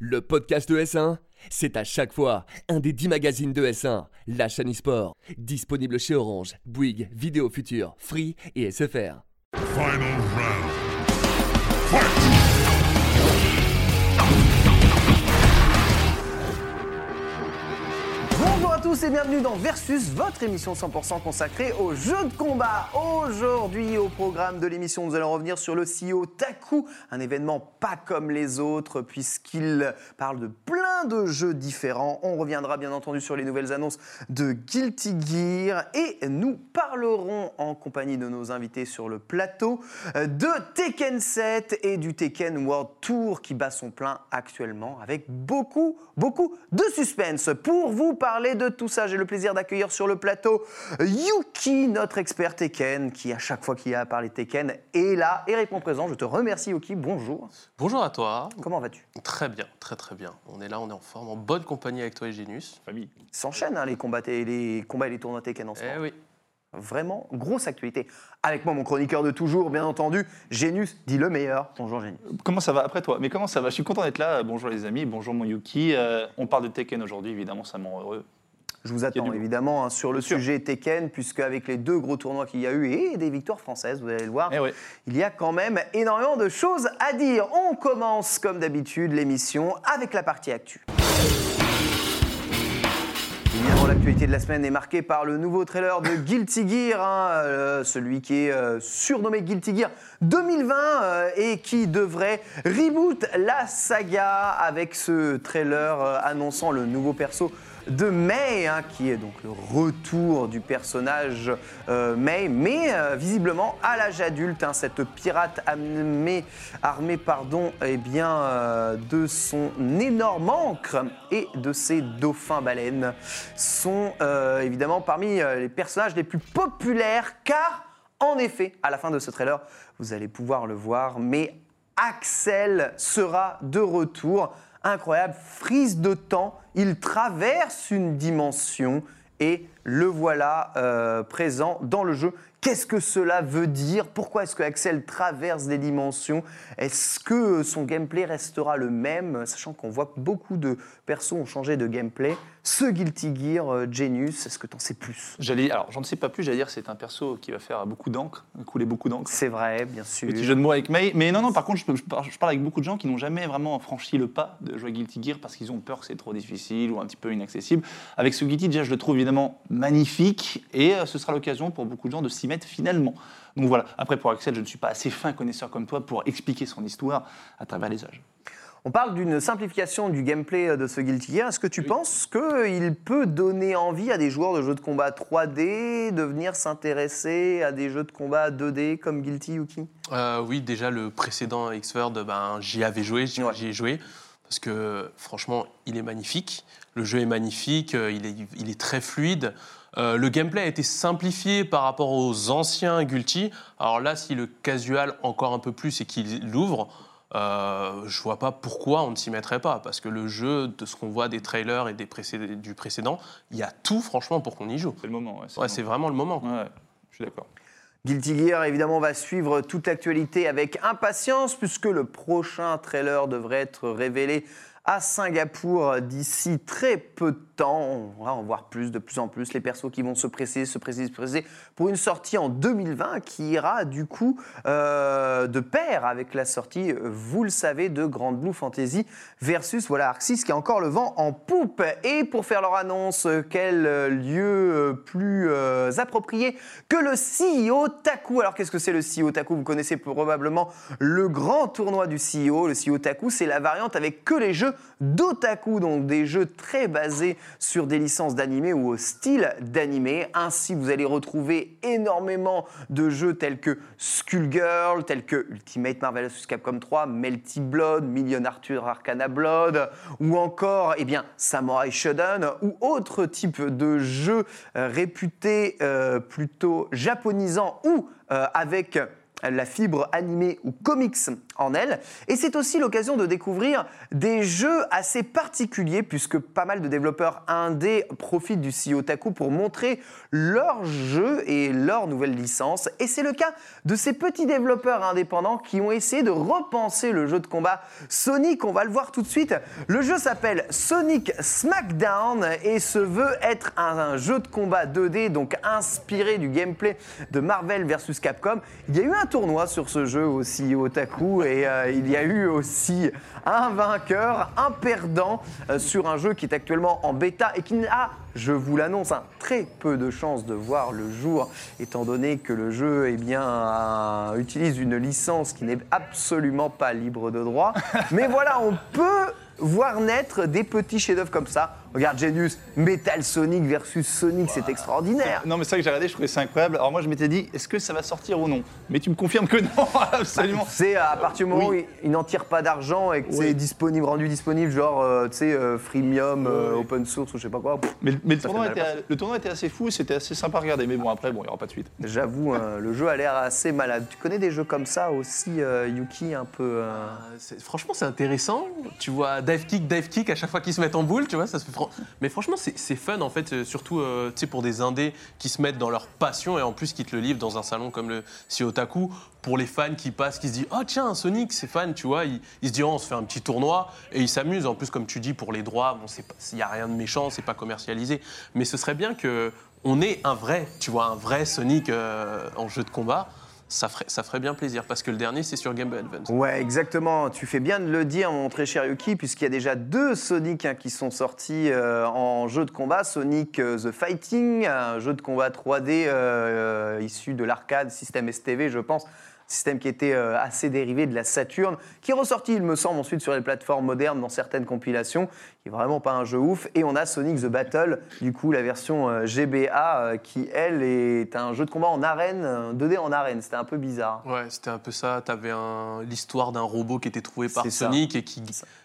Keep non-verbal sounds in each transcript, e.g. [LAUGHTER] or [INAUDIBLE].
Le podcast de S1, c'est à chaque fois un des 10 magazines de S1, la chaîne e-sport, disponible chez Orange, Bouygues, Vidéo Future, Free et SFR. Final round. Fight! Tous et bienvenue dans Versus, votre émission 100% consacrée aux jeux de combat. Aujourd'hui, au programme de l'émission, nous allons revenir sur le CEO Taku, un événement pas comme les autres puisqu'il parle de plein de jeux différents. On reviendra bien entendu sur les nouvelles annonces de Guilty Gear et nous parlerons en compagnie de nos invités sur le plateau de Tekken 7 et du Tekken World Tour qui bat son plein actuellement avec beaucoup, beaucoup de suspense. Pour vous parler de tout ça, j'ai le plaisir d'accueillir sur le plateau Yuki, notre expert Tekken, qui à chaque fois qu'il y a à parler Tekken est là et répond présent. Je te remercie Yuki, bonjour. Bonjour à toi. Comment vas-tu? Très bien, très très bien. On est là, on est en forme, en bonne compagnie avec toi et Génus. Famille. S'enchaînent hein, les, combats, les combats et les tournois Tekken en ce Eh moment. oui. Vraiment, grosse actualité. Avec moi, mon chroniqueur de toujours, bien entendu, Génus, dit le meilleur. Bonjour Génus. Comment ça va après toi? Mais comment ça va? Je suis content d'être là. Bonjour les amis, bonjour mon Yuki. Euh, on parle de Tekken aujourd'hui, évidemment, ça me rend heureux. Je vous attends évidemment hein, sur le Bien sûr. sujet Tekken, puisque avec les deux gros tournois qu'il y a eu et des victoires françaises, vous allez le voir, Eh il y a quand même énormément de choses à dire. On commence comme d'habitude l'émission avec la partie actu. Évidemment, l'actualité de la semaine est marquée par le nouveau trailer de Guilty Gear, hein, euh, celui qui est euh, surnommé Guilty Gear 2020 euh, et qui devrait reboot la saga avec ce trailer annonçant le nouveau perso de Mei, hein, qui est donc le retour du personnage euh, Mei, mais euh, visiblement à l'âge adulte, hein, cette pirate armée, pardon, eh bien, euh, de son énorme encre et de ses dauphins baleines sont évidemment parmi les personnages les plus populaires, car en effet, à la fin de ce trailer, vous allez pouvoir le voir, mais Axel sera de retour. Incroyable, frise de temps, il traverse une dimension et le voilà euh, présent dans le jeu. Qu'est-ce que cela veut dire? Pourquoi est-ce que Axel traverse des dimensions? Est-ce que son gameplay restera le même Sachant qu'on voit que beaucoup de persos ont changé de gameplay? Ce Guilty Gear, euh, Genius, est-ce que tu en sais plus? J'allais, alors j'en sais pas plus, j'allais dire c'est un perso qui va faire beaucoup d'encre, couler beaucoup d'encre. C'est vrai, bien sûr. Petit jeu de mots avec May. Mais non, non, par contre, je, parle, avec beaucoup de gens qui n'ont jamais vraiment franchi le pas de jouer à Guilty Gear parce qu'ils ont peur que c'est trop difficile ou un petit peu inaccessible. Avec ce Guilty, déjà, je le trouve évidemment magnifique et euh, ce sera l'occasion pour beaucoup de gens de s'y mettre finalement. Donc voilà. Après, pour Axel, je ne suis pas assez fin connaisseur comme toi pour expliquer son histoire à travers les âges. On parle d'une simplification du gameplay de ce Guilty Gear. Est-ce que tu penses qu'il peut donner envie à des joueurs de jeux de combat 3D de venir s'intéresser à des jeux de combat 2D comme Guilty Yuki? Euh, oui, déjà le précédent X-Word, ben, j'y avais joué, j'y Ouais. ai joué. Parce que franchement, il est magnifique. Le jeu est magnifique, euh, il est, il est très fluide. Euh, le gameplay a été simplifié par rapport aux anciens Gulti. Alors là, si le casual encore un peu plus et qu'il l'ouvre, euh, je vois pas pourquoi on ne s'y mettrait pas. Parce que le jeu, de ce qu'on voit des trailers et des précédés- du précédent, il y a tout franchement pour qu'on y joue. C'est le moment. Ouais, c'est vraiment le moment. Ouais, je suis d'accord. Guilty Gear, évidemment, va suivre toute l'actualité avec impatience puisque le prochain trailer devrait être révélé à Singapour d'ici très peu de temps. On va en voir plus, de plus en plus, les persos qui vont se presser, se presser, se presser pour une sortie en 2020 qui ira du coup euh, de pair avec la sortie, vous le savez, de Grand Blue Fantasy versus voilà Arxis qui a encore le vent en poupe. Et pour faire leur annonce, quel lieu euh, plus euh, approprié que le CEO Taku. Alors qu'est-ce que c'est le CEO Taku? Vous connaissez probablement le grand tournoi du CEO. Le CEO Taku, c'est la variante avec que les jeux d'otaku, donc des jeux très basés sur des licences d'animé ou au style d'animé. Ainsi, vous allez retrouver énormément de jeux tels que Skullgirl, tels que Ultimate Marvel vs Capcom 3, Melty Blood, Million Arthur Arcana Blood, ou encore eh bien, Samurai Shodown, ou autres types de jeux euh, réputés euh, plutôt japonisants ou euh, avec la fibre animée ou comics en elle. Et c'est aussi l'occasion de découvrir des jeux assez particuliers, puisque pas mal de développeurs indés profitent du CEO Taku pour montrer leurs jeux et leurs nouvelles licences. Et c'est le cas de ces petits développeurs indépendants qui ont essayé de repenser le jeu de combat Sonic. On va le voir tout de suite. Le jeu s'appelle Sonic Smackdown et se veut être un, un jeu de combat 2D, donc inspiré du gameplay de Marvel vs Capcom. Il y a eu un tournoi sur ce jeu aussi au Taku et euh, il y a eu aussi un vainqueur, un perdant euh, sur un jeu qui est actuellement en bêta et qui n'a, je vous l'annonce, un très peu de chances de voir le jour étant donné que le jeu eh bien, un- utilise une licence qui n'est absolument pas libre de droit. Mais voilà, on peut voir naître des petits chefs-d'œuvre comme ça. Regarde Genius, Metal Sonic versus Sonic, c'est extraordinaire. Non, mais c'est ça que j'ai regardé, je trouvais ça incroyable. Alors moi, je m'étais dit, est-ce que ça va sortir ou non? Mais tu me confirmes que non, [LAUGHS] absolument. C'est à partir du moment Oui. où il- il n'en tire pas d'argent et que c'est disponible, rendu disponible, genre, euh, tu sais, euh, freemium, euh, Oui. open source ou je sais pas quoi. pff, Mais, mais le, tournoi était, le tournoi était assez fou, c'était assez sympa à regarder. Mais bon, après, bon, il n'y aura pas de suite. J'avoue, euh, [LAUGHS] le jeu a l'air assez malade. Tu connais des jeux comme ça aussi, euh, Yuki, un peu euh, Euh, c'est- Franchement, c'est intéressant. Tu vois, dive kick, dive kick à chaque fois qu'ils se mettent en boule, tu vois, ça se fait. Mais franchement, c'est fun en fait, euh, surtout euh, pour des indés qui se mettent dans leur passion et en plus qui te le livrent dans un salon comme le Siotaku. Pour les fans qui passent, qui se disent Oh tiens, Sonic, c'est fan, tu vois, ils, se disent Oh, on se fait un petit tournoi et ils s'amusent. En plus, comme tu dis, pour les droits, il n'y a rien de méchant, c'est pas commercialisé. Mais ce serait bien que on ait un vrai, tu vois, un vrai Sonic euh, en jeu de combat. Ça ferait, bien plaisir parce que le dernier, c'est sur Game Boy Advance. Ouais, exactement. Tu fais bien de le dire, mon très cher Yuki, puisqu'il y a déjà deux Sonic hein, qui sont sortis euh, en jeu de combat. Sonic euh, The Fighting, un jeu de combat 3D euh, issu de l'arcade système STV, je pense. Système qui était assez dérivé de la Saturn, qui est ressorti, il me semble, ensuite sur les plateformes modernes dans certaines compilations, qui est vraiment pas un jeu ouf. Et on a Sonic the Battle, du coup, la version euh, GBA, euh, qui, elle, est un jeu de combat en arène, un 2D en arène. C'était un peu bizarre. Ouais, c'était un peu ça. T'avais un... l'histoire d'un robot qui était trouvé par ça. Sonic et qui,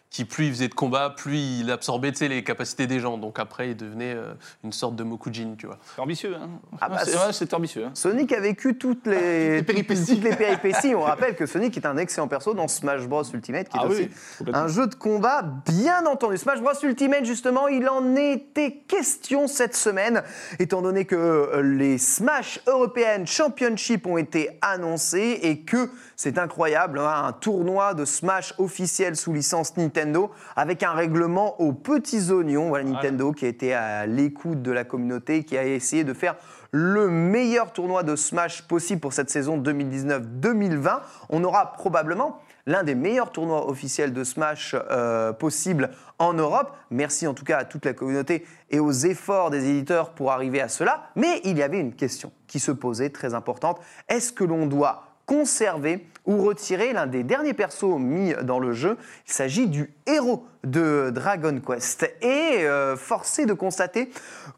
qui, plus il faisait de combat, plus il absorbait tu sais, les capacités des gens. Donc après, il devenait euh, une sorte de Mokujin, tu vois. C'est ambitieux, hein Ah bah, C'est- ouais, ambitieux. hein. Sonic a vécu toutes les, [LAUGHS] Les péripéties. toutes les péripéties. On rappelle que Sonic est un excellent perso dans Smash Bros Ultimate, qui est Ah aussi oui, un jeu de combat bien entendu. Smash Bros Ultimate, justement, il en était question cette semaine, étant donné que euh, les Smash European Championship ont été annoncés et que c'est incroyable, hein, un tournoi de Smash officiel sous licence Nintendo avec un règlement aux petits oignons. Voilà Nintendo qui a été à l'écoute de la communauté, qui a essayé de faire le meilleur tournoi de Smash possible pour cette saison 2019-2020. On aura probablement l'un des meilleurs tournois officiels de Smash euh, possible en Europe. Merci en tout cas à toute la communauté et aux efforts des éditeurs pour arriver à cela. Mais il y avait une question qui se posait très importante. Est-ce que l'on doit conserver ou retirer l'un des derniers persos mis dans le jeu? Il s'agit du héros de Dragon Quest. Et euh, forcé de constater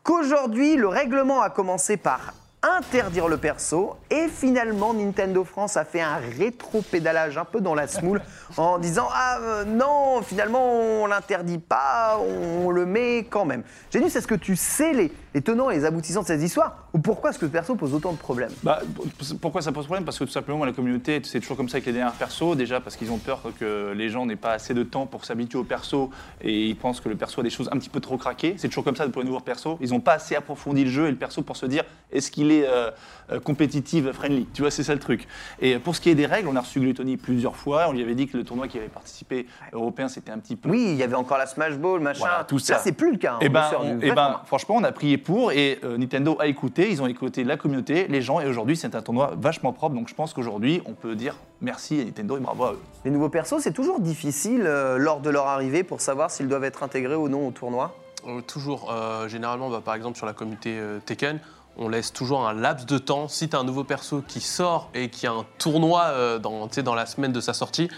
qu'aujourd'hui, le règlement a commencé par interdire le perso et finalement Nintendo France a fait un rétro-pédalage un peu dans la smoule [LAUGHS] en disant ah euh, non finalement on l'interdit pas on le met quand même. Génius est-ce que tu sais les, les tenants et les aboutissants de cette histoire ou pourquoi est-ce que le perso pose autant de problèmes Bah, pourquoi ça pose problème? Parce que tout simplement, la communauté, c'est toujours comme ça avec les derniers persos. Déjà, parce qu'ils ont peur que les gens n'aient pas assez de temps pour s'habituer au perso et ils pensent que le perso a des choses un petit peu trop craquées. C'est toujours comme ça pour les nouveaux persos. Ils n'ont pas assez approfondi le jeu et le perso pour se dire est-ce qu'il est euh, euh, compétitive, friendly? Tu vois, c'est ça le truc. Et pour ce qui est des règles, on a reçu Gluttony plusieurs fois. On lui avait dit que le tournoi qui avait participé européen, c'était un petit peu. Oui, il y avait encore la Smash Ball, machin. Voilà, tout ça. C'est plus le cas. hein. Et On ben, on- vrai eh ben, franchement, on a prié pour et euh, Nintendo a écouté, ils ont écouté la communauté, les gens, et aujourd'hui, c'est un tournoi vachement propre. Donc, je pense qu'aujourd'hui, on peut dire merci à Nintendo et bravo à eux. Les nouveaux persos, c'est toujours difficile euh, lors de leur arrivée pour savoir s'ils doivent être intégrés ou non au tournoi. Euh, toujours, euh, généralement, bah, par exemple, sur la communauté euh, Tekken, on laisse toujours un laps de temps. Si tu as un nouveau perso qui sort et qui a un tournoi euh, dans, tu sais, dans la semaine de sa sortie,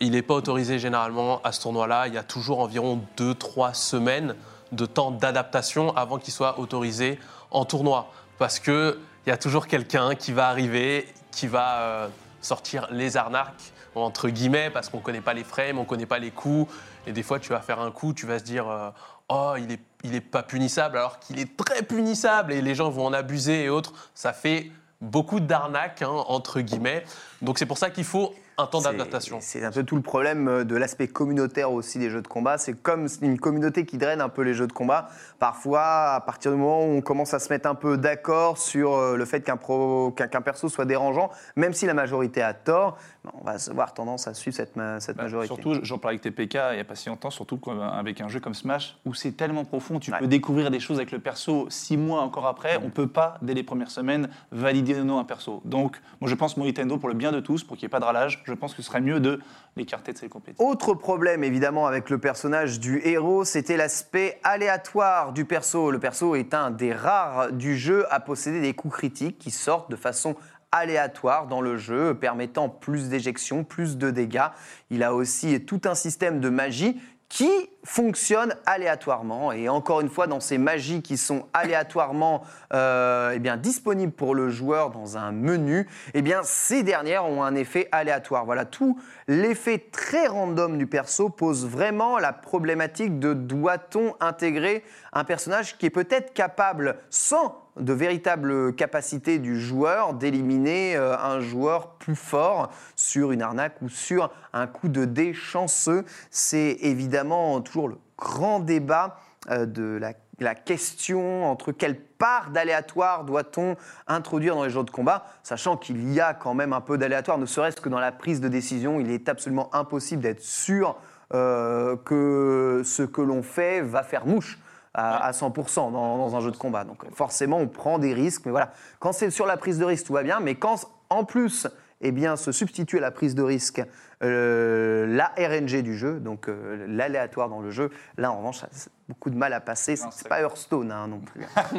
il n'est pas autorisé généralement à ce tournoi-là. Il y a toujours environ 2-3 semaines de temps d'adaptation avant qu'il soit autorisé en tournoi. Parce qu'il y a toujours quelqu'un qui va arriver, qui va euh, sortir les arnaques, entre guillemets, parce qu'on ne connaît pas les frames, on ne connaît pas les coups. Et des fois, tu vas faire un coup, tu vas se dire euh, Oh, il est, il est pas punissable, alors qu'il est très punissable et les gens vont en abuser et autres. Ça fait beaucoup d'arnaques, hein, entre guillemets. Donc c'est pour ça qu'il faut un temps d'adaptation. C'est un peu tout le problème euh, de l'aspect communautaire aussi des jeux de combat. C'est comme une communauté qui draine un peu les jeux de combat. Parfois, à partir du moment où on commence à se mettre un peu d'accord sur euh, le fait qu'un pro- qu'un qu'un perso soit dérangeant, même si la majorité a tort, ben, on va avoir tendance à suivre cette, ma- cette Bah, majorité. Surtout, j'en parlais avec TPK il n'y a pas si longtemps, surtout avec un jeu comme Smash, où c'est tellement profond, tu Ouais. peux découvrir des choses avec le perso six mois encore après. On peut pas, dès les premières semaines, valider ou non un perso. Donc, moi je pense, moi, Nintendo, pour le bien de tous, pour qu'il n'y ait pas de ralage, je pense que ce serait mieux de l'écarter de cette compétition. Autre problème évidemment avec le personnage du héros, c'était l'aspect aléatoire du perso. Le perso est un des rares du jeu à posséder des coups critiques qui sortent de façon aléatoire dans le jeu, permettant plus d'éjections, plus de dégâts. Il a aussi tout un système de magie qui fonctionne aléatoirement. Et encore une fois, dans ces magies qui sont aléatoirement euh, eh bien, disponibles pour le joueur dans un menu, eh bien, ces dernières ont un effet aléatoire. Voilà, tout l'effet très random du perso pose vraiment la problématique de doit-on intégrer un personnage qui est peut-être capable, sans de véritables capacités du joueur, d'éliminer euh, un joueur plus fort sur une arnaque ou sur un coup de dé chanceux. C'est évidemment toujours le grand débat euh, de la, la question entre quelle part d'aléatoire doit-on introduire dans les jeux de combat, sachant qu'il y a quand même un peu d'aléatoire, ne serait-ce que dans la prise de décision, il est absolument impossible d'être sûr euh, que ce que l'on fait va faire mouche à, à 100% dans, dans un jeu de combat. Donc forcément, on prend des risques, mais voilà. Quand c'est sur la prise de risque, tout va bien, mais quand en plus, eh bien, se substitue à la prise de risque euh, la RNG du jeu, donc euh, l'aléatoire dans le jeu, là en revanche, ça beaucoup de mal à passer. C'est pas Hearthstone hein, non plus. [LAUGHS]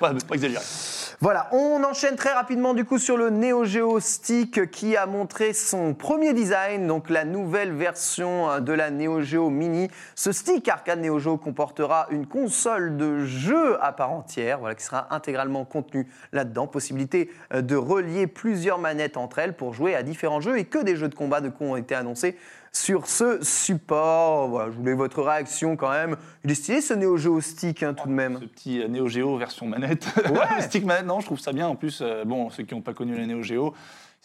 Pas, pas exagérer. Voilà, on enchaîne très rapidement du coup sur le Neo Geo Stick qui a montré son premier design, donc la nouvelle version euh, de la Neo Geo Mini. Ce stick arcade Neo Geo comportera une console de jeu à part entière, voilà, qui sera intégralement contenue là-dedans. Possibilité euh, de relier plusieurs manettes entre elles pour jouer à différents jeux et que des jeux de combat de coup ont été annoncés sur ce support. Voilà, je voulais votre réaction quand même. Il est stylé ce Neo Geo Stick hein, tout de même. Ce petit euh, Neo Geo version manette. Ouais. [LAUGHS] Stick manette, non, je trouve ça bien. En plus, euh, bon, ceux qui n'ont pas connu la Neo Geo,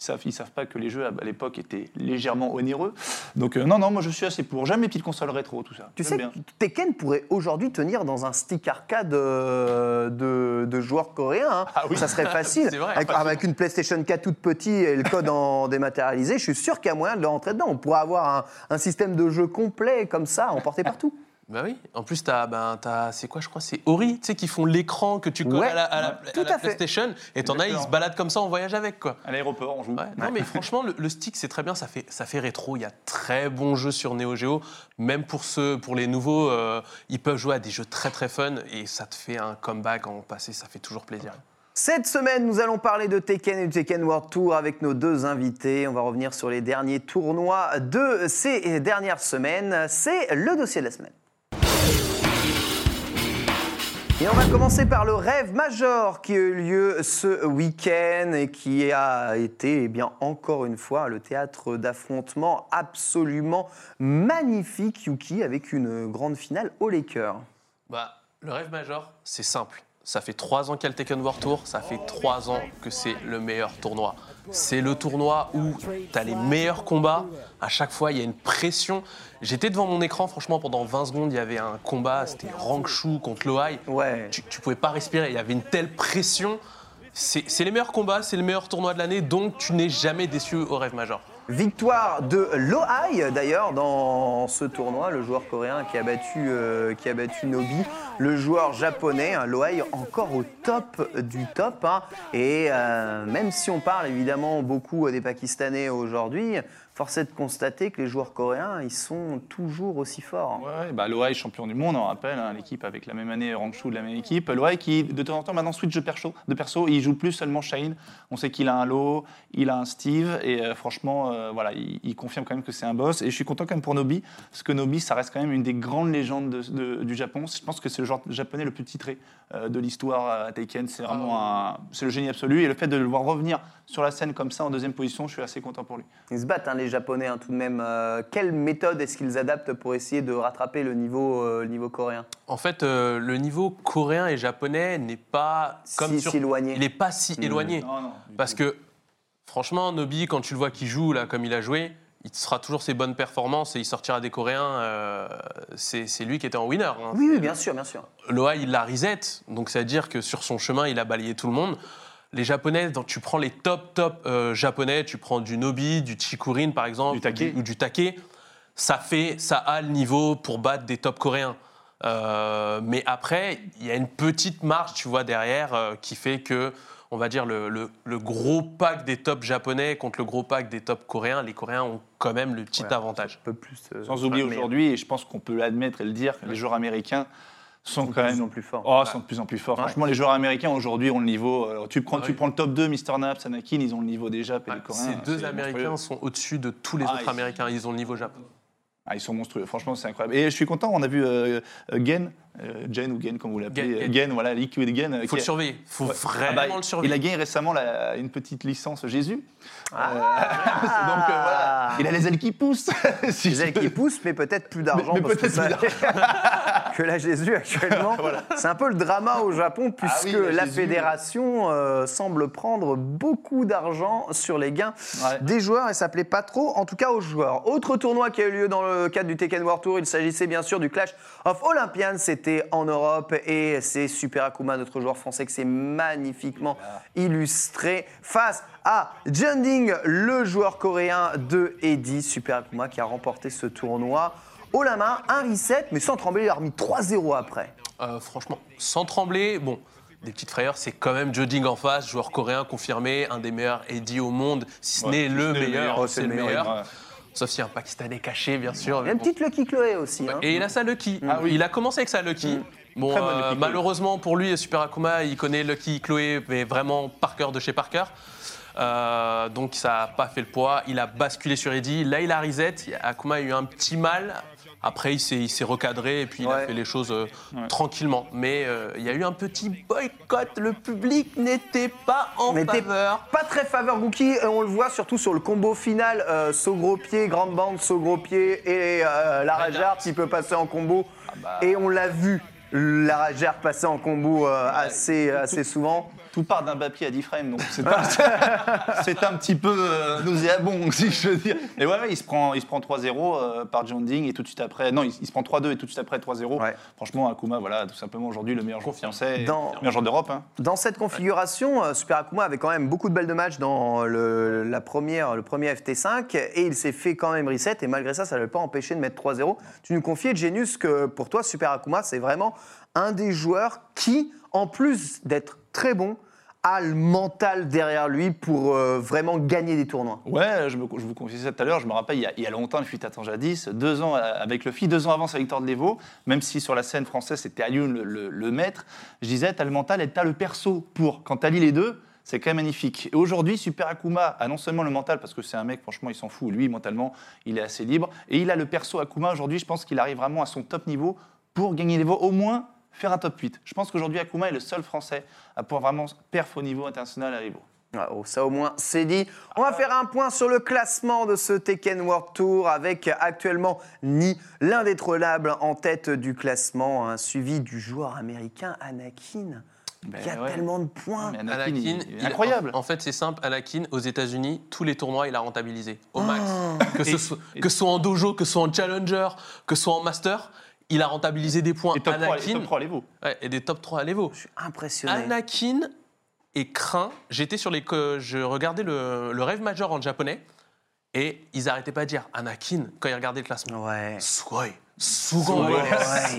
savent, ils savent pas que les jeux à l'époque étaient légèrement onéreux. Donc, euh, non, non, moi je suis assez pour. J'aime les petites consoles rétro, tout ça. Tu sais bien. Tekken pourrait aujourd'hui tenir dans un stick arcade euh, de, de joueurs coréens. hein. Ah oui. Ça serait [LAUGHS] facile. Vrai, avec une PlayStation 4 toute petite et le code en [LAUGHS] dématérialisé, je suis sûr qu'il y a moyen de le rentrer dedans. On pourrait avoir un, un système de jeu complet comme ça, emporté partout. Bah oui. En plus, t'as, ben, t'as, c'est quoi, je crois, c'est Ori, tu sais, qui font l'écran que tu colles Ouais, à la, à la- ouais, à tout la à fait. PlayStation. Et t'en as, ils se baladent comme ça en voyage avec, quoi. À l'aéroport, on joue. Ouais, Non, mais franchement, le, le stick, c'est très bien. Ça fait, ça fait rétro. Il y a très bons jeux sur Neo Geo. Même pour ceux, pour les nouveaux, euh, ils peuvent jouer à des jeux très très fun et ça te fait un comeback en passé. Ça fait toujours plaisir. Cette semaine, nous allons parler de Tekken et du Tekken World Tour avec nos deux invités. On va revenir sur les derniers tournois de ces dernières semaines. C'est le dossier de la semaine. Et on va commencer par le rêve major qui a eu lieu ce week-end et qui a été, eh bien, encore une fois, le théâtre d'affrontements absolument magnifique, Yuki, avec une grande finale au Laker. Bah, le rêve major, c'est simple. Ça fait trois ans qu'il y a le Tekken World Tour, ça fait trois ans que c'est le meilleur tournoi. C'est le tournoi où tu as les meilleurs combats. À chaque fois, il y a une pression. J'étais devant mon écran, franchement, pendant 20 secondes, il y avait un combat, c'était Rangshu contre Loai. Ouais. Tu, tu pouvais pas respirer, il y avait une telle pression. C'est c'est les meilleurs combats, c'est le meilleur tournoi de l'année, donc tu n'es jamais déçu au rêve major. Victoire de Loai d'ailleurs dans ce tournoi, le joueur coréen qui a battu, euh, Nobi, le joueur japonais, hein, encore au top du top. hein. et euh, même si on parle évidemment beaucoup des Pakistanais aujourd'hui, force est de constater que les joueurs coréens, ils sont toujours aussi forts. Ouais, bah Loai, champion du monde, on rappelle, hein, l'équipe avec la même année, Rangshu de la même équipe. Loai qui, de temps en temps, maintenant switch de perso, de perso il joue plus seulement Shane. On sait qu'il a un Lo, il a un Steve, et euh, franchement, euh, voilà, il, il confirme quand même que c'est un boss. Et je suis content quand même pour Nobi, parce que Nobi, ça reste quand même une des grandes légendes de- de- du Japon. Je pense que c'est le genre japonais le plus titré euh, de l'histoire à Taken. C'est vraiment un, c'est le génie absolu. Et le fait de le voir revenir sur la scène comme ça en deuxième position, je suis assez content pour lui. Ils se battent, hein, les Japonais hein, tout de même. Euh, quelle méthode est-ce qu'ils adaptent pour essayer de rattraper le niveau, euh, niveau coréen? En fait, euh, le niveau coréen et japonais n'est pas comme Si- sur... si éloigné. Il n'est pas si éloigné. Non, non, du Parce que, franchement, Nobi, quand tu le vois qui joue là, comme il a joué, il sera toujours ses bonnes performances et il sortira des Coréens. euh, c'est c'est lui qui était en winner. hein. Oui, oui, bien sûr, bien sûr. Loa, il l'a reset, donc c'est-à-dire que sur son chemin, il a balayé tout le monde. Les Japonais, donc, tu prends les top, top euh, Japonais, tu prends du Nobi, du Chikurin par exemple, Du Take. ou du Take, ça fait, ça a le niveau pour battre des top Coréens. Euh, mais après, il y a une petite marge, tu vois, derrière, euh, qui fait que, on va dire, le, le- le gros pack des top japonais contre le gros pack des top coréens, les Coréens ont quand même le petit Ouais. avantage. Un peu plus. euh, Sans oublier aujourd'hui, et je pense qu'on peut l'admettre et le dire, que les joueurs américains sont de quand plus même en plus fort. Oh, sont de plus en plus forts. Ouais. Franchement, les joueurs américains aujourd'hui ont le niveau. euh, tu, prends, Ah tu oui. prends le top 2, Mr. Naps, Anakin, ils ont le niveau Coréens. Ces deux c'est Américains sont au-dessus de tous les Ah, autres ils- Américains, ils ont le niveau japonais. Ah, ils sont monstrueux. Franchement, c'est incroyable. Et je suis content, on a vu euh, euh, Gen, euh, Gen ou Gen comme vous l'appelez. Gen, euh, Gen. Gen, voilà, Liquid Gen. euh, Il faut qui le a- surveiller, il faut Ouais. vraiment Ah bah, le surveiller. Il a gagné récemment la- une petite licence Jésus. Ah. [LAUGHS] Donc euh, voilà, il a les ailes qui poussent. [LAUGHS] si Les ailes qui poussent, mais peut-être plus d'argent. Mais- mais parce que peut-être ça- [LAUGHS] que la Jésus actuellement. [LAUGHS] C'est un peu le drama au Japon, puisque Ah oui, la Jésus. fédération euh, semble prendre beaucoup d'argent sur les gains Ouais. des joueurs et ça plaît pas trop, en tout cas aux joueurs. Autre tournoi qui a eu lieu dans le cadre du Tekken World Tour, il s'agissait bien sûr du Clash of Olympians, c'était en Europe et c'est Super Akuma, notre joueur français, qui s'est magnifiquement illustré face à Junding, le joueur coréen de Eddie, Super Akuma, qui a remporté ce tournoi. Haut la main, un reset, mais sans trembler, il a remis 3-0 après. Euh, franchement, sans trembler, bon, des petites frayeurs, c'est quand même Joding en face, joueur coréen confirmé, un des meilleurs Eddie au monde, si ce Ouais, n'est si le meilleur, meilleur. Oh, c'est le meilleur. Ouais. Sauf s'il y a un Pakistanais caché, bien sûr. Il y a une bon. petite Lucky Chloé aussi. hein. Et il a sa Lucky. Ah oui. Il a commencé avec sa Lucky. Bon, Très bonne euh, Lucky malheureusement pour lui, Super Akuma, il connaît Lucky Chloé, mais vraiment par cœur de chez Parker. Euh, donc ça n'a pas fait le poids. Il a basculé sur Eddie. Là, il a reset. Akuma a eu un petit mal. Après, il s'est, il s'est recadré et puis il Ouais. a fait les choses euh, Ouais. tranquillement. Mais euh, il y a eu un petit boycott. Le public n'était pas en N'était faveur. Pas très faveur Gookie, on le voit surtout sur le combo final, euh, saut gros pied, grande bande, saut gros pied et euh, la Rajar qui peut passer en combo. Et on l'a vu, la Rajar passer en combo euh, assez, assez souvent. Tout part d'un papier à 10 frames, donc c'est [LAUGHS] un, c'est un petit peu euh, nauséabond, [LAUGHS] si je veux dire. Et ouais, ouais, il se prend, il se prend 3-0 euh, par John Ding et tout de suite après. Non, il, il se prend 3-2 et tout de suite après 3-0. Ouais. Franchement, Akuma, voilà, tout simplement aujourd'hui le meilleur joueur français, Dans- le meilleur joueur d'Europe. hein. Dans cette configuration, euh, Super Akuma avait quand même beaucoup de balles de match dans le, la première, le premier FT5 et il s'est fait quand même reset et malgré ça, ça ne l'a pas empêché de mettre 3-0. Tu nous confiais, Genius, que pour toi, Super Akuma, c'est vraiment un des joueurs qui, en plus d'être très bon, a le mental derrière lui pour euh, vraiment gagner des tournois. Ouais, je, je vous confiais ça tout à l'heure. Je me rappelle, il y a, longtemps, il fut à jadis, deux ans euh, avec le FI, deux ans avant sa victoire de l'Evo, même si sur la scène française, c'était Alioun le, le- maître, je disais, t'as le mental et t'as le perso pour. Quand t'allies les deux, c'est quand même magnifique. Et aujourd'hui, Super Akuma a non seulement le mental, parce que c'est un mec, franchement, il s'en fout. Lui, mentalement, il est assez libre. Et il a le perso Akuma. Aujourd'hui, je pense qu'il arrive vraiment à son top niveau pour gagner l'Evo, au moins faire un top 8. Je pense qu'aujourd'hui, Akuma est le seul Français à pouvoir vraiment perf au niveau international à l'Evo. Ouais, oh, ça au moins c'est dit. On va faire un point sur le classement de ce Tekken World Tour avec actuellement Ni, l'indétrônable en tête du classement, hein, suivi du joueur américain Anakin. Ben Il y a ouais. tellement de points. Mais Anakin, Anakin, il- il est il- incroyable. En, en fait, c'est simple. Anakin, aux États-Unis, tous les tournois, il a rentabilisé au max. Ah. [LAUGHS] Que, ce soit, et- que ce soit en dojo, que ce soit en challenger, que ce soit en master, il a rentabilisé des points. Et top 3, Anakin, top 3 à l'Evo. ouais, et des top 3 à l'Evo. Je suis impressionné. Anakin est craint. J'étais sur les. que Je regardais le, le rêve major en japonais et ils arrêtaient pas de dire Anakin quand ils regardaient le classement. Ouais. Sugoi. Sugoi Ouais.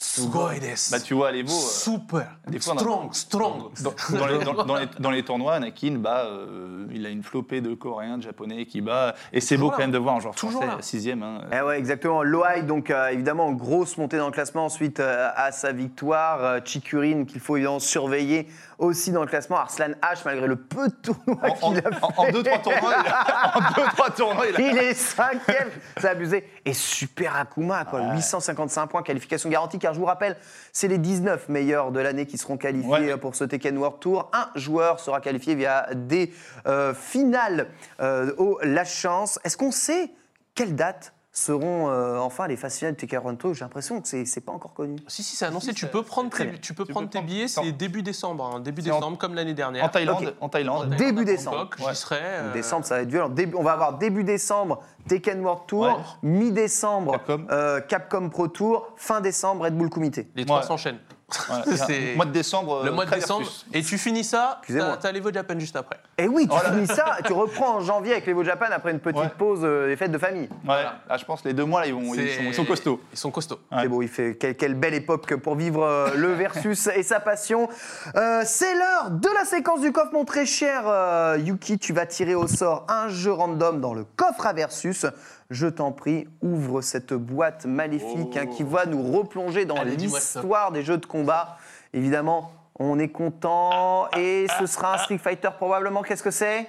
Desu. Sugoi desu. Bah, tu vois, à l'Evo, euh, Super. des fois, a- strong, strong. dans, dans les, dans- dans les- dans les tournois, Anakin, bah, euh, il a une flopée de Coréens, de Japonais qui bat. Et c'est beau quand même de voir un joueur Toujours français, là. sixième. Hein. Eh ouais, exactement. Loai, donc euh, évidemment, grosse montée dans le classement ensuite euh, à sa victoire. Euh, Chikurin, qu'il faut évidemment surveiller aussi dans le classement. Arslan H, malgré le peu de tournois qu'il a fait. en- en deux, trois tournois, il a, [LAUGHS] en deux, trois tournois, il a- Il est cinquième, c'est abusé. Et Super Akuma, quoi, 855 points, qualification garantie, car je vous rappelle, c'est les 19 meilleurs de l'année qui seront qualifiés Ouais. pour ce Tekken World Tour. Un joueur sera qualifié via des euh, finales euh, au La Chance. Est-ce qu'on sait quelle date seront euh, enfin les Tekken World Tour J'ai l'impression que c'est c'est pas encore connu. Si, si, c'est annoncé. Si, tu peux prendre tes, tu peux Tu prendre peux tes billets, c'est début décembre. hein, début en- décembre, comme l'année dernière. En Thaïlande, en Thaïlande. En Début décembre. Bangkok, Ouais. J'y serai. euh, Décembre, ça va être violent. Début- on va avoir début décembre Tekken World Tour, Ouais. mi-décembre Capcom. euh, Capcom Pro Tour, fin décembre Red Bull Comité. Les trois s'enchaînent. Ouais. [LAUGHS] C'est- Mois de décembre. Le euh, mois de décembre. Et tu finis ça, Excusez-moi. t'as t'as l'Evo Japan juste après. Et oui, tu finis ça, tu reprends en janvier avec l'Evo Japan après une petite Ouais. pause euh, des fêtes de famille. Ouais, là, je pense que les deux mois, là, ils, vont, ils, C'est- sont, ils sont costauds. Ils sont costauds. Ouais. C'est beau, il fait quelle, quelle belle époque pour vivre euh, le versus et sa passion. Euh, c'est l'heure de la séquence du coffre, mon très cher euh, Yuki. Tu vas tirer au sort un jeu random dans le coffre à versus. Je t'en prie, ouvre cette boîte maléfique hein, qui va nous replonger dans l'histoire des jeux de combat. Évidemment, on est content et ce sera un Street Fighter probablement. Qu'est-ce que c'est?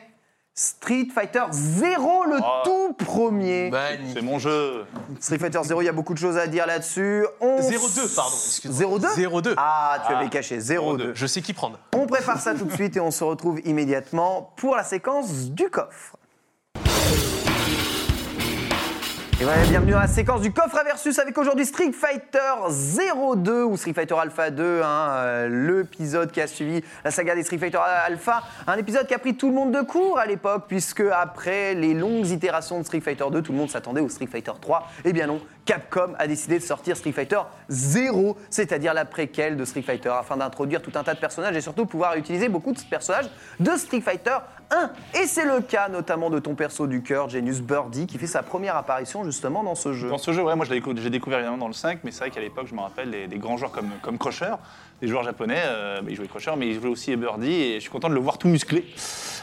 Street Fighter 0, le Oh. tout premier. C'est mon jeu. Street Fighter 0, il y a beaucoup de choses à dire là-dessus. On 02, pardon. excuse-moi. 02 02. Ah, tu Ah. avais caché 02. Je sais qui prendre. On prépare ça tout de suite et on se retrouve immédiatement pour la séquence du coffre. Et voilà, bienvenue dans la séquence du coffre à versus avec aujourd'hui Street Fighter 02 ou Street Fighter Alpha 2, hein, euh, l'épisode qui a suivi la saga des Street Fighter Alpha, un épisode qui a pris tout le monde de court à l'époque puisque après les longues itérations de Street Fighter 2, tout le monde s'attendait au Street Fighter 3. Eh bien non, Capcom a décidé de sortir Street Fighter 0, c'est-à-dire la préquelle de Street Fighter, afin d'introduire tout un tas de personnages et surtout pouvoir utiliser beaucoup de personnages de Street Fighter 1. Et c'est le cas notamment de ton perso du cœur, Genius Birdie, qui fait sa première apparition justement dans ce jeu. Dans ce jeu, ouais, moi je l'ai décou- j'ai découvert évidemment dans le 5, mais c'est vrai qu'à l'époque, je me rappelle des, des grands joueurs comme, comme Crusher, des joueurs japonais, euh, ils jouaient Crusher, mais ils jouaient aussi Birdie, et je suis content de le voir tout musclé,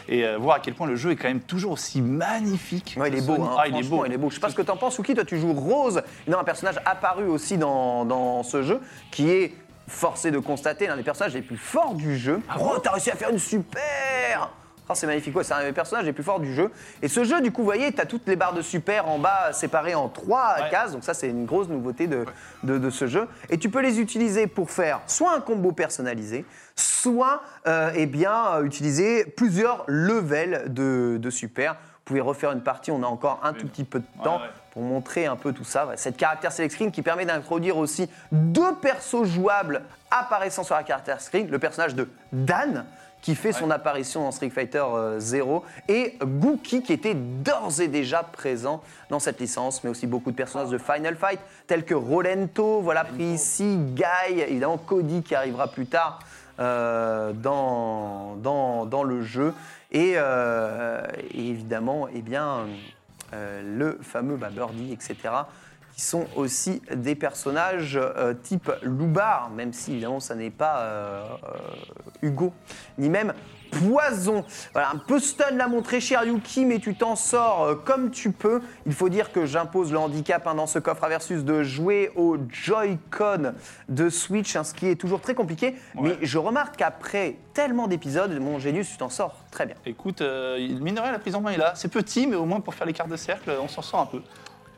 et euh, voir à quel point le jeu est quand même toujours aussi magnifique. Ouais, il est beau, hein. Ah, il est beau. il est beau. Je sais pas ce que t'en penses, Suki, toi tu joues Rose, a un personnage apparu aussi dans, dans ce jeu, qui est forcé de constater l'un des personnages les plus forts du jeu. oh, t'as réussi à faire une super Oh, c'est magnifique, ouais, c'est un des personnages les plus forts du jeu. Et ce jeu, du coup, vous voyez, tu as toutes les barres de super en bas séparées en trois Ouais. cases. Donc ça, c'est une grosse nouveauté de, de, de ce jeu. Et tu peux les utiliser pour faire soit un combo personnalisé, soit euh, eh bien, euh, utiliser plusieurs levels de, de super. Vous pouvez refaire une partie, on a encore un tout petit peu de temps ouais. pour montrer un peu tout ça. Cette caractère select screen qui permet d'introduire aussi deux persos jouables apparaissant sur la caractère screen. Le personnage de Dan, qui fait son apparition dans Street Fighter euh, 0, et Gookie, qui était d'ores et déjà présent dans cette licence, mais aussi beaucoup de personnages de Final Fight, tels que Rolento, voilà pris ici, Guy, évidemment Cody qui arrivera plus tard euh, dans, dans, dans le jeu, et, euh, et évidemment, eh bien, euh, le fameux bah, Birdie, etc., qui sont aussi des personnages euh, type Loubar, même si évidemment ça n'est pas euh, euh, Hugo, ni même Poison. Voilà, un peu stun là mon très cher Yuki, mais tu t'en sors comme tu peux. Il faut dire que j'impose le handicap hein, dans ce coffre à versus de jouer au Joy-Con de Switch, hein, ce qui est toujours très compliqué. Mais je remarque qu'après tellement d'épisodes, mon Genius, tu t'en sors très bien. Écoute, euh, mine de rien, la prise en main est là. C'est petit, mais au moins pour faire les cartes de cercle, on s'en sort un peu.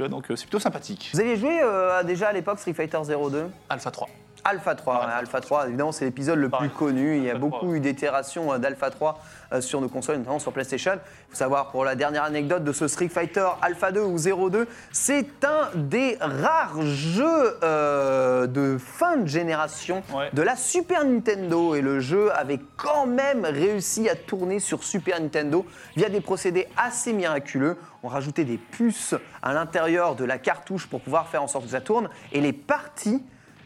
Tu vois, donc euh, c'est plutôt sympathique. Vous aviez joué euh, déjà à l'époque Street Fighter 02 Alpha 3. Alpha 3, Ah, ouais, Alpha 3, évidemment, c'est l'épisode le plus connu. Il y a Alpha beaucoup 3. eu d'itérations euh, d'Alpha 3 euh, sur nos consoles, notamment sur PlayStation. Il faut savoir, pour la dernière anecdote de ce Street Fighter Alpha 2 ou 02, c'est un des rares jeux euh, de fin de génération Ouais. de la Super Nintendo. Et le jeu avait quand même réussi à tourner sur Super Nintendo via des procédés assez miraculeux. On rajoutait des puces à l'intérieur de la cartouche pour pouvoir faire en sorte que ça tourne. Et les parties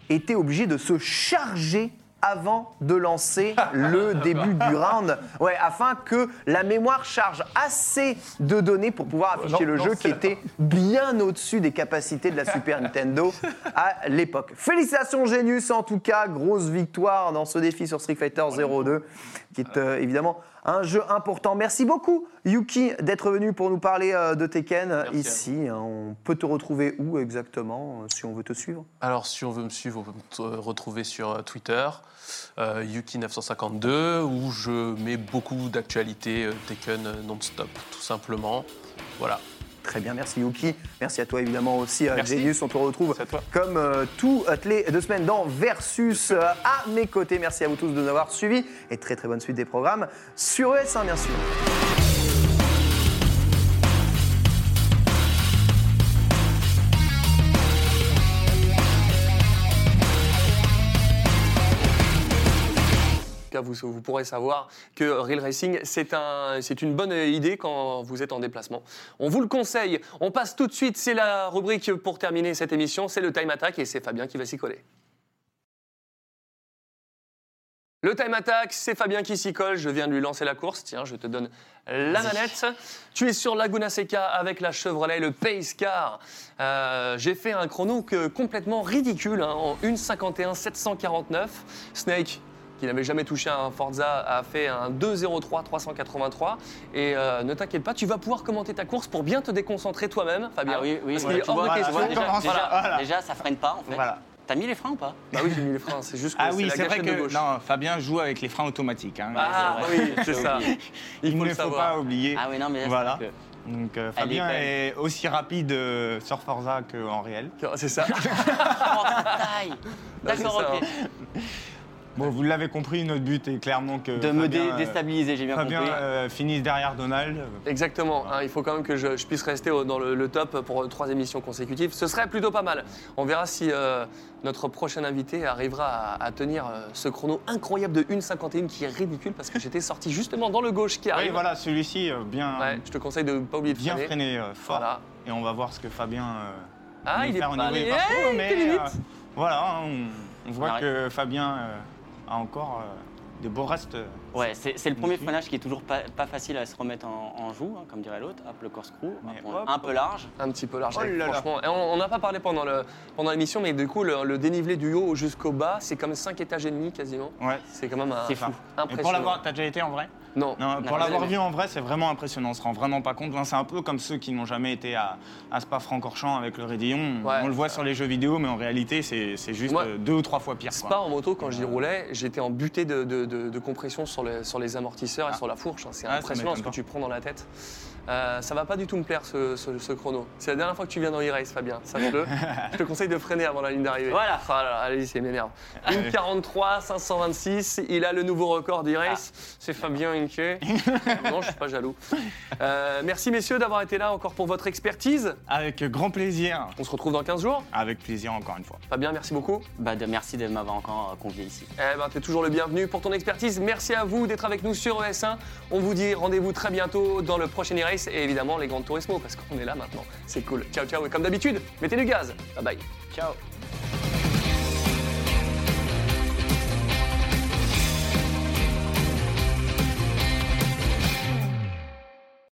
étaient obligées de se charger avant de lancer le [LAUGHS] début du round, ouais, afin que la mémoire charge assez de données pour pouvoir afficher non, le non, jeu qui était bien au-dessus des capacités de la Super Nintendo [LAUGHS] à l'époque. Félicitations Genius en tout cas, grosse victoire dans ce défi sur Street Fighter 02, qui est euh, évidemment un jeu important. Merci beaucoup Yuki d'être venu pour nous parler euh, de Tekken Merci ici. hein. On peut te retrouver où exactement euh, si on veut te suivre? Alors, si on veut me suivre, on peut me retrouver sur euh, Twitter, euh, Yuki952, où je mets beaucoup d'actualités Tekken non-stop, tout simplement. Voilà. Très bien, merci Yuki. Merci à toi évidemment aussi, euh, Merci. Genius. On te retrouve comme euh, toutes les deux semaines dans Versus euh, à mes côtés. Merci à vous tous de nous avoir suivis et très très bonne suite des programmes sur ES1 bien sûr. Vous, vous pourrez savoir que Real Racing, c'est un, c'est une bonne idée quand vous êtes en déplacement. On vous le conseille. On passe tout de suite, c'est la rubrique pour terminer cette émission, c'est le Time Attack et c'est Fabien qui va s'y coller. Le time attack, c'est Fabien qui s'y colle. Je viens de lui lancer la course. Tiens, je te donne la manette. Tu es sur Laguna Seca avec la Chevrolet, le Pace Car. Euh, J'ai fait un chrono que- complètement ridicule hein, en 1,51 749. Snake, qui n'avait jamais touché un Forza, a fait un 2,03 383. Et euh, ne t'inquiète pas, tu vas pouvoir commenter ta course pour bien te déconcentrer toi-même, Fabien. Ah oui, oui. Parce ouais, qu'il est tu hors vois, de tu question. déjà, déjà, Voilà. déjà, ça freine pas en fait. Voilà. T'as mis les freins ou pas Bah oui, j'ai mis les freins. C'est juste que Ah c'est oui, la c'est vrai que gauche. non, Fabien joue avec les freins automatiques. hein. Ah vrai. oui, c'est ça. Il Il faut ne le faut pas oublier. Ah oui, non, mais là, Voilà. c'est vrai Donc euh, Fabien est est, aussi rapide euh, sur Forza qu'en réel. C'est ça. que- [LAUGHS] Oh, taille D'accord, c'est ça, ok. Bon, vous l'avez compris, notre but est clairement que De me dé- euh, déstabiliser, j'ai bien Fabien compris. euh, finisse derrière Donald. Exactement. hein, il faut quand même que je, je puisse rester au- dans le, le top pour trois émissions consécutives. Ce serait plutôt pas mal. On verra si euh, notre prochain invité arrivera à, à tenir euh, ce chrono incroyable de 1,51 qui est ridicule parce que j'étais sorti justement dans le gauche qui Oui, arrive. voilà, celui-ci euh, bien, Ouais, je te conseille de ne pas oublier de bien freiner. freiné euh, fort. Voilà. Et on va voir ce que Fabien euh, Ah, il est pas allé. parcours, Hey, mais euh, voilà, on, on voit que Fabien euh, a encore euh, des beaux restes. euh, Ouais, c'est c'est le premier freinage qui est toujours pas, pas facile à se remettre en, en joue, hein, comme dirait l'autre. Hop, le corkscrew, hop, un peu large. Un petit peu large, Oh là là. franchement. Et on n'a pas parlé pendant le- pendant l'émission, mais du coup, le, le dénivelé du haut jusqu'au bas, c'est comme 5 étages et demi quasiment. Ouais. C'est quand même un, C'est fou. Et impressionnant. pour l'avoir, t'as déjà été en vrai? Non. Pour l'avoir vu en vrai, c'est vraiment impressionnant. On se rend vraiment pas compte. C'est un peu comme ceux qui n'ont jamais été à, à Spa-Francorchamps avec le Rédillon. Ouais. On le voit sur les jeux vidéo, mais en réalité, c'est juste Moi, euh, deux ou trois fois pire. Spa quoi. en moto, quand j'y roulais, j'étais en butée de, de- de- de compression sur les, sur les amortisseurs et Ah. sur la fourche. hein. C'est Ah, impressionnant ce que tu prends dans la tête. Euh, ça va pas du tout me plaire ce, ce- ce chrono. C'est la dernière fois que tu viens dans e-race, Fabien. Sache-le. [LAUGHS] Je te conseille de freiner avant la ligne d'arrivée. Voilà. Ah là là, allez, c'est m'énerve. Une 43, 526. Il a le nouveau record d'e-race. C'est Fabien Inke. [LAUGHS] non, je suis pas jaloux. Euh, merci messieurs d'avoir été là encore pour votre expertise. Avec grand plaisir. On se retrouve dans 15 jours. Avec plaisir, encore une fois. Fabien, merci beaucoup. Bah, de, merci de m'avoir encore euh, convié ici. Eh ben, t'es toujours le bienvenu pour ton expertise. Merci à vous d'être avec nous sur ES1. On vous dit rendez-vous très bientôt dans le prochain e-race et évidemment les grandes Turismo parce qu'on est là maintenant. C'est cool. Ciao, ciao. Et comme d'habitude, mettez du gaz. Bye bye. Ciao.